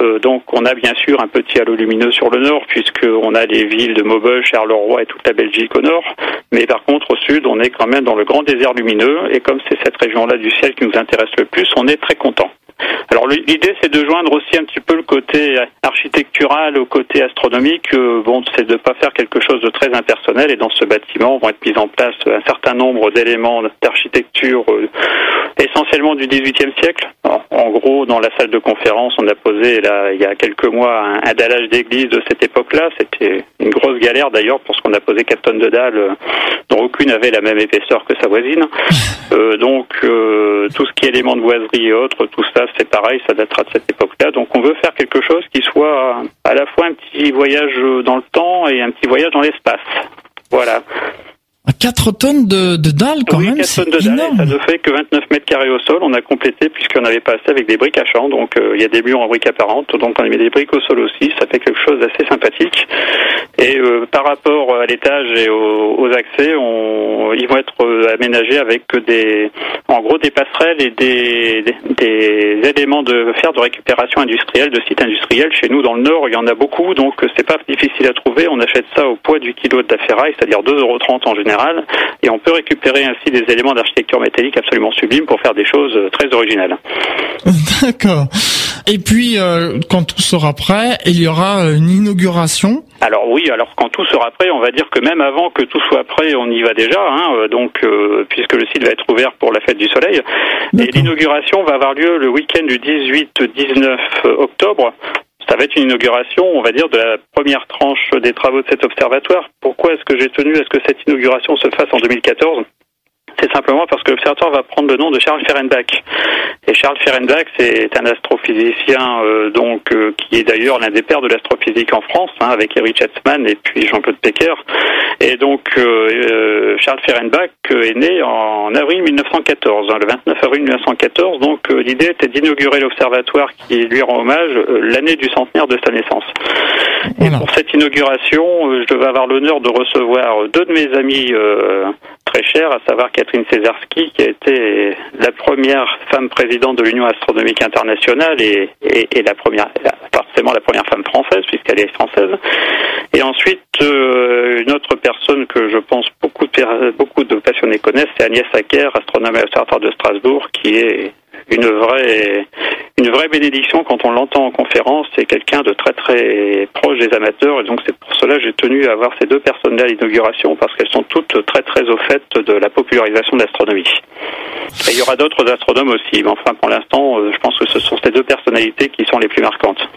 Speaker 2: Euh, donc on a bien sûr un petit halo lumineux sur le nord puisqu'on a les villes de Maubeuge, Charleroi et toute la Belgique au nord. Mais par contre au sud on est quand même dans le grand désert lumineux et comme c'est cette région-là du ciel qui nous intéresse le plus, on est très content. Alors l'idée c'est de joindre aussi un petit peu le côté architectural au côté astronomique. Euh, bon, c'est de ne pas faire quelque chose de très impersonnel et dans ce bâtiment vont être mis en place un certain nombre d'éléments d'architecture euh, essentiellement du XVIIIe siècle. En gros, dans la salle de conférence, on a posé là, il y a quelques mois un, un dallage d'église de cette époque-là. C'était une grosse galère d'ailleurs parce qu'on a posé 4 tonnes de dalles euh, dont aucune avait la même épaisseur que sa voisine. Euh, donc euh, tout ce qui est éléments de boiserie et autres, tout ça c'est pareil, ça datera de cette époque-là. Donc on veut faire quelque chose qui soit à la fois un petit voyage dans le temps et un petit voyage dans l'espace. Voilà.
Speaker 1: 4 tonnes de, de dalles quand
Speaker 2: oui,
Speaker 1: même,
Speaker 2: 4 tonnes de dalles, ça ne fait que 29 mètres carrés au sol. On a complété puisqu'on avait passé avec des briques à champ, donc euh, il y a des murs en briques apparentes, donc on a mis des briques au sol aussi. Ça fait quelque chose d'assez sympathique. Et euh, par rapport à l'étage et aux, aux accès, on, ils vont être euh, aménagés avec des, en gros, des passerelles et des, des, éléments de fer de récupération industrielle, de sites industriels. Chez nous, dans le Nord, il y en a beaucoup, donc c'est pas difficile à trouver. On achète ça au poids du kilo de la ferraille, c'est-à-dire 2,30 euros en général et on peut récupérer ainsi des éléments d'architecture métallique absolument sublimes pour faire des choses euh, très originales.
Speaker 1: D'accord. Et puis, euh, quand tout sera prêt, il y aura euh, une inauguration.
Speaker 2: Alors oui, alors quand tout sera prêt, on va dire que même avant que tout soit prêt, on y va déjà, hein, donc euh, puisque le site va être ouvert pour la fête du soleil. Et l'inauguration va avoir lieu le week-end du 18-19 octobre ça va être une inauguration, on va dire, de la première tranche des travaux de cet observatoire. Pourquoi est-ce que j'ai tenu à ce que cette inauguration se fasse en 2014 c'est simplement parce que l'observatoire va prendre le nom de Charles Ferenbach. Et Charles Ferenbach, c'est un astrophysicien euh, donc euh, qui est d'ailleurs l'un des pères de l'astrophysique en France, hein, avec Eric Chatzman et puis Jean-Claude Pecker. Et donc euh, Charles Ferenbach est né en avril 1914, hein, le 29 avril 1914. Donc l'idée était d'inaugurer l'observatoire qui lui rend hommage l'année du centenaire de sa naissance. Et pour cette inauguration, je devais avoir l'honneur de recevoir deux de mes amis très chers, à savoir Catherine Césarski, qui a été la première femme présidente de l'Union astronomique internationale et, et, et, la première, forcément la première femme française, puisqu'elle est française. Et ensuite, euh, une autre personne que je pense beaucoup de, beaucoup de passionnés connaissent, c'est Agnès Acker, astronome à l'Observatoire de Strasbourg, qui est une vraie une vraie bénédiction quand on l'entend en conférence. C'est quelqu'un de très très proche des amateurs et donc c'est pour cela que j'ai tenu à avoir ces deux personnes-là à l'inauguration parce qu'elles sont toutes très très au fait de la popularisation de l'astronomie. Et il y aura d'autres astronomes aussi, mais enfin pour l'instant, je pense que ce sont ces deux personnalités qui sont les plus marquantes.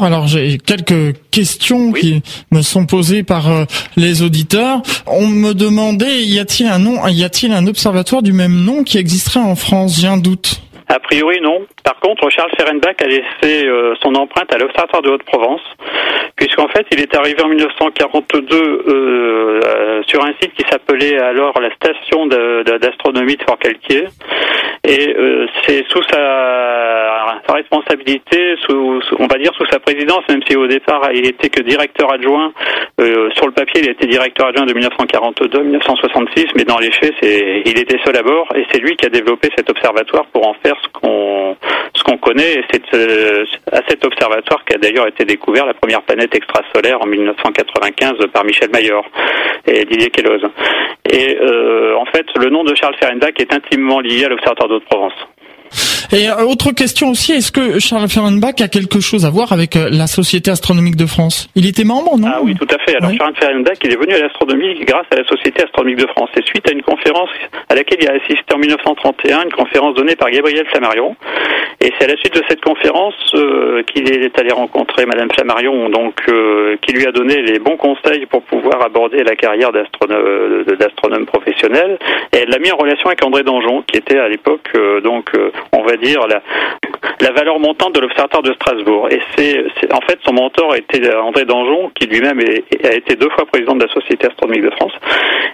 Speaker 1: Alors j'ai quelques questions oui. qui me sont posées par euh, les auditeurs. On me demandait y a-t-il un nom, y a-t-il un observatoire du même nom qui existerait en France? J'ai un doute.
Speaker 2: A priori, non. Par contre, Charles Ferenbach a laissé euh, son empreinte à l'Observatoire de Haute-Provence, puisqu'en fait, il est arrivé en 1942 euh, sur un site qui s'appelait alors la station d'astronomie de, Fort Calquier, et euh, c'est sous sa, responsabilité, on va dire sous sa présidence, même si au départ il était que directeur adjoint. Euh, sur le papier, il était directeur adjoint de 1942 à 1966, mais dans les faits, il était seul à bord, et c'est lui qui a développé cet observatoire pour en faire ce qu'on ce qu'on connaît. C'est euh, à cet observatoire qu'a d'ailleurs été découvert la première planète extrasolaire en 1995 par Michel Mayor et Didier Queloz. Et euh, en fait, le nom de Charles Fehrenbach est intimement lié à l'Observatoire d'Haute-Provence.
Speaker 1: Et euh, autre question aussi, est-ce que Charles Fehrenbach a quelque chose à voir avec euh, la Société astronomique de France? Il était membre, non?
Speaker 2: Ah oui, tout à fait. Alors Charles Fehrenbach, il est venu à l'astronomie grâce à la Société astronomique de France. Et suite à une conférence à laquelle il a assisté en 1931, une conférence donnée par Gabriel Flammarion. Et c'est à la suite de cette conférence euh, qu'il est allé rencontrer Madame Flammarion, donc qui lui a donné les bons conseils pour pouvoir aborder la carrière d'astronome professionnel. Et elle l'a mis en relation avec André Danjon, qui était à l'époque donc on va dire la, valeur montante de l'Observatoire de Strasbourg. Et c'est, en fait son mentor était André Danjon, qui lui-même a été deux fois président de la Société astronomique de France.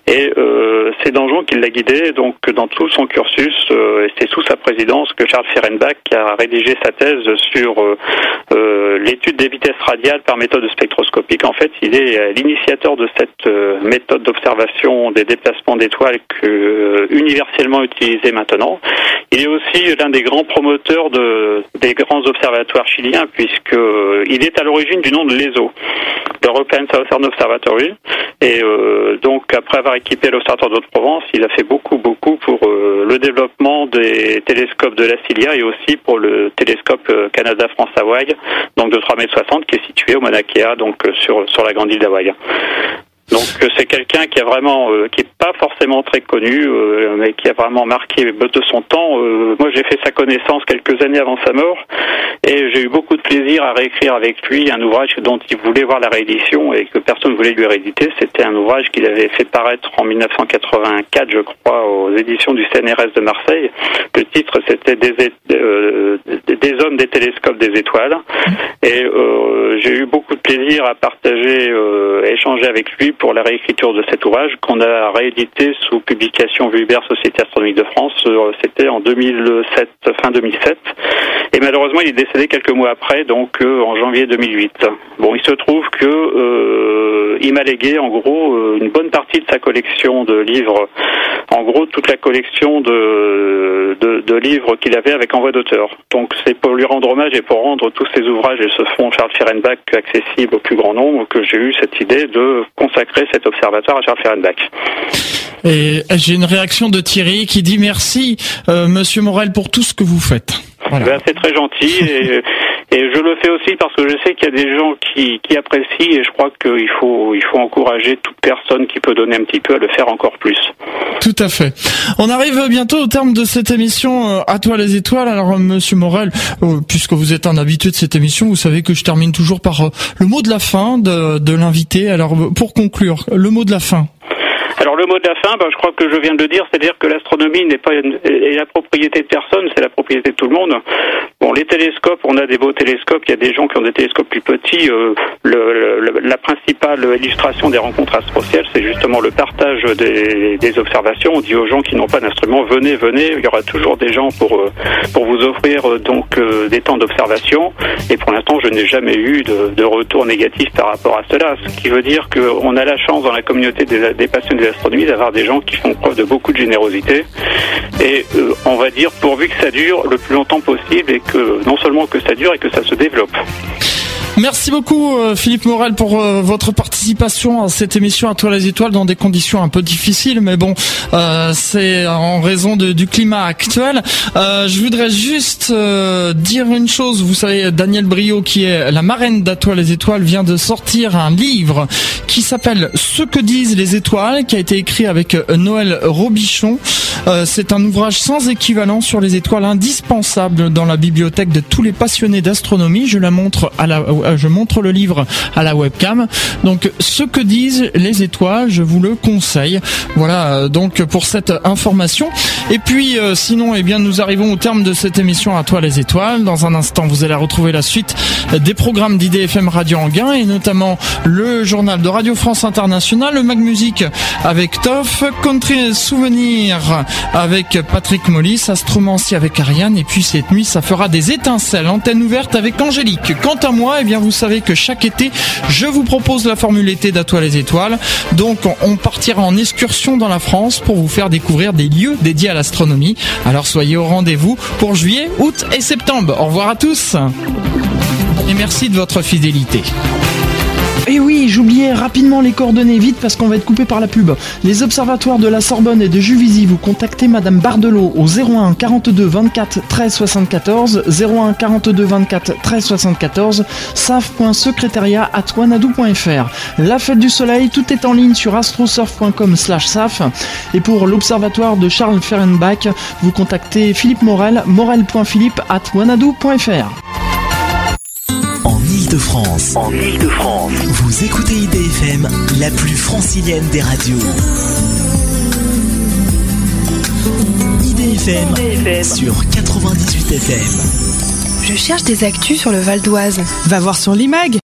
Speaker 2: Et euh, c'est Danjon qui l'a guidé donc dans tout son cursus. Euh, et c'est sous sa présidence que Charles Fehrenbach a rédigé sa thèse sur euh, l'étude des vitesses radiales par méthode spectroscopique. En fait, il est l'initiateur de cette méthode d'observation des déplacements d'étoiles que, universellement utilisée maintenant. Il est aussi l'un des grands promoteurs de, des grands observatoires chiliens, puisqu'il est à l'origine du nom de l'ESO, l'European Southern Observatory. Et euh, donc, après avoir équipé l'Observatoire d'Haute-Provence, il a fait beaucoup, beaucoup pour euh, le développement des télescopes de la Cilia et aussi pour le télescope euh, Canada-France-Hawaï, donc de 3,60 m, qui est situé au Mauna Kea, donc sur, sur la grande île d'Hawaï. Donc euh, c'est quelqu'un qui a vraiment, euh, qui est pas forcément très connu, euh, mais qui a vraiment marqué de son temps. moi j'ai fait sa connaissance quelques années avant sa mort, et j'ai eu beaucoup de plaisir à réécrire avec lui un ouvrage dont il voulait voir la réédition et que personne ne voulait lui rééditer. C'était un ouvrage qu'il avait fait paraître en 1984, je crois, aux éditions du CNRS de Marseille. Le titre c'était des, des hommes des télescopes des étoiles, et j'ai eu beaucoup de plaisir à partager, échanger avec lui pour la réécriture de cet ouvrage qu'on a réédité sous publication Vuibert Société Astronomique de France. Euh, c'était en 2007, fin 2007. Et malheureusement, il est décédé quelques mois après, donc euh, en janvier 2008. Bon, il se trouve que euh, il m'a légué en gros une bonne partie de sa collection de livres, en gros toute la collection de, de, de livres qu'il avait avec envoi d'auteur. Donc c'est pour lui rendre hommage et pour rendre tous ses ouvrages et ce fonds Charles Fehrenbach accessible au plus grand nombre que j'ai eu cette idée de consacrer cet observatoire à Charles Fehrenbach.
Speaker 1: Et j'ai une réaction de Thierry qui dit merci, euh, Monsieur Morel, pour tout ce que vous faites.
Speaker 2: Ben, c'est très gentil et, et, je le fais aussi parce que je sais qu'il y a des gens qui, qui apprécient et je crois qu'il faut, il faut encourager toute personne qui peut donner un petit peu à le faire encore plus.
Speaker 1: Tout à fait. On arrive bientôt au terme de cette émission euh, À toi les étoiles. Alors Monsieur Morel, euh, puisque vous êtes un habitué de cette émission, vous savez que je termine toujours par euh, le mot de la fin de, de l'invité. Alors pour conclure, le mot de la fin.
Speaker 2: Alors le mot de la fin, ben, je crois que je viens de le dire, c'est-à-dire que l'astronomie n'est pas est la propriété de personne, c'est la propriété de tout le monde. Bon, les télescopes, on a des beaux télescopes, il y a des gens qui ont des télescopes plus petits. Euh, le, la principale illustration des rencontres astronomiques, c'est justement le partage des, des, observations. On dit aux gens qui n'ont pas d'instrument, venez, venez, il y aura toujours des gens pour euh, pour vous offrir euh, donc des temps d'observation. Et pour l'instant, je n'ai jamais eu de, de, retour négatif par rapport à cela, ce qui veut dire qu'on a la chance dans la communauté des, des passionnés l'astronomie d'avoir des gens qui font preuve de beaucoup de générosité. Et euh, on va dire pourvu que ça dure le plus longtemps possible et que non seulement que ça dure et que ça se développe.
Speaker 1: Merci beaucoup euh, Philippe Morel pour euh, votre participation à cette émission à toi les étoiles dans des conditions un peu difficiles mais bon euh, c'est en raison de, du climat actuel. je voudrais juste dire une chose, vous savez Daniel Brio qui est la marraine d'À toi les étoiles vient de sortir un livre qui s'appelle Ce que disent les étoiles qui a été écrit avec Noël Robichon. C'est un ouvrage sans équivalent sur les étoiles indispensables dans la bibliothèque de tous les passionnés d'astronomie. Je la montre à la, je montre le livre à la webcam. Donc, ce que disent les étoiles, je vous le conseille. Voilà, donc pour cette information. Et puis, sinon, eh bien, nous arrivons au terme de cette émission à toi les étoiles. Dans un instant, vous allez retrouver la suite des programmes d'IDFM Radio Anguin et notamment le journal de Radio France Internationale, le Mag Music avec Toff, Country Souvenir avec Patrick Mollis, Astromancy avec Ariane et puis cette nuit, ça fera des étincelles. Antenne ouverte avec Angélique. Quant à moi, eh bien, vous savez que chaque été, je vous propose la formule été d'Atoile les étoiles. Donc, on partira en excursion dans la France pour vous faire découvrir des lieux dédiés à l'astronomie. Alors, soyez au rendez-vous pour juillet, août et septembre. Au revoir à tous et merci de votre fidélité.
Speaker 4: Et oui, j'oubliais rapidement les coordonnées, vite parce qu'on va être coupé par la pub. Les observatoires de la Sorbonne et de Juvisy, vous contactez Madame Bardelot au 01 42 24 13 74, 01 42 24 13 74, saf.secrétariat at wanadou.fr. La fête du soleil, tout est en ligne sur astrosurf.com slash saf. Et pour l'observatoire de Charles Ferenbach, vous contactez Philippe Morel, morel.philippe at wanadou.fr
Speaker 3: En Ile-de-France. Vous écoutez IDFM, la plus francilienne des radios. IDFM, sur 98 FM.
Speaker 5: Je cherche des actus sur le Val d'Oise.
Speaker 6: Va voir sur l'IMAG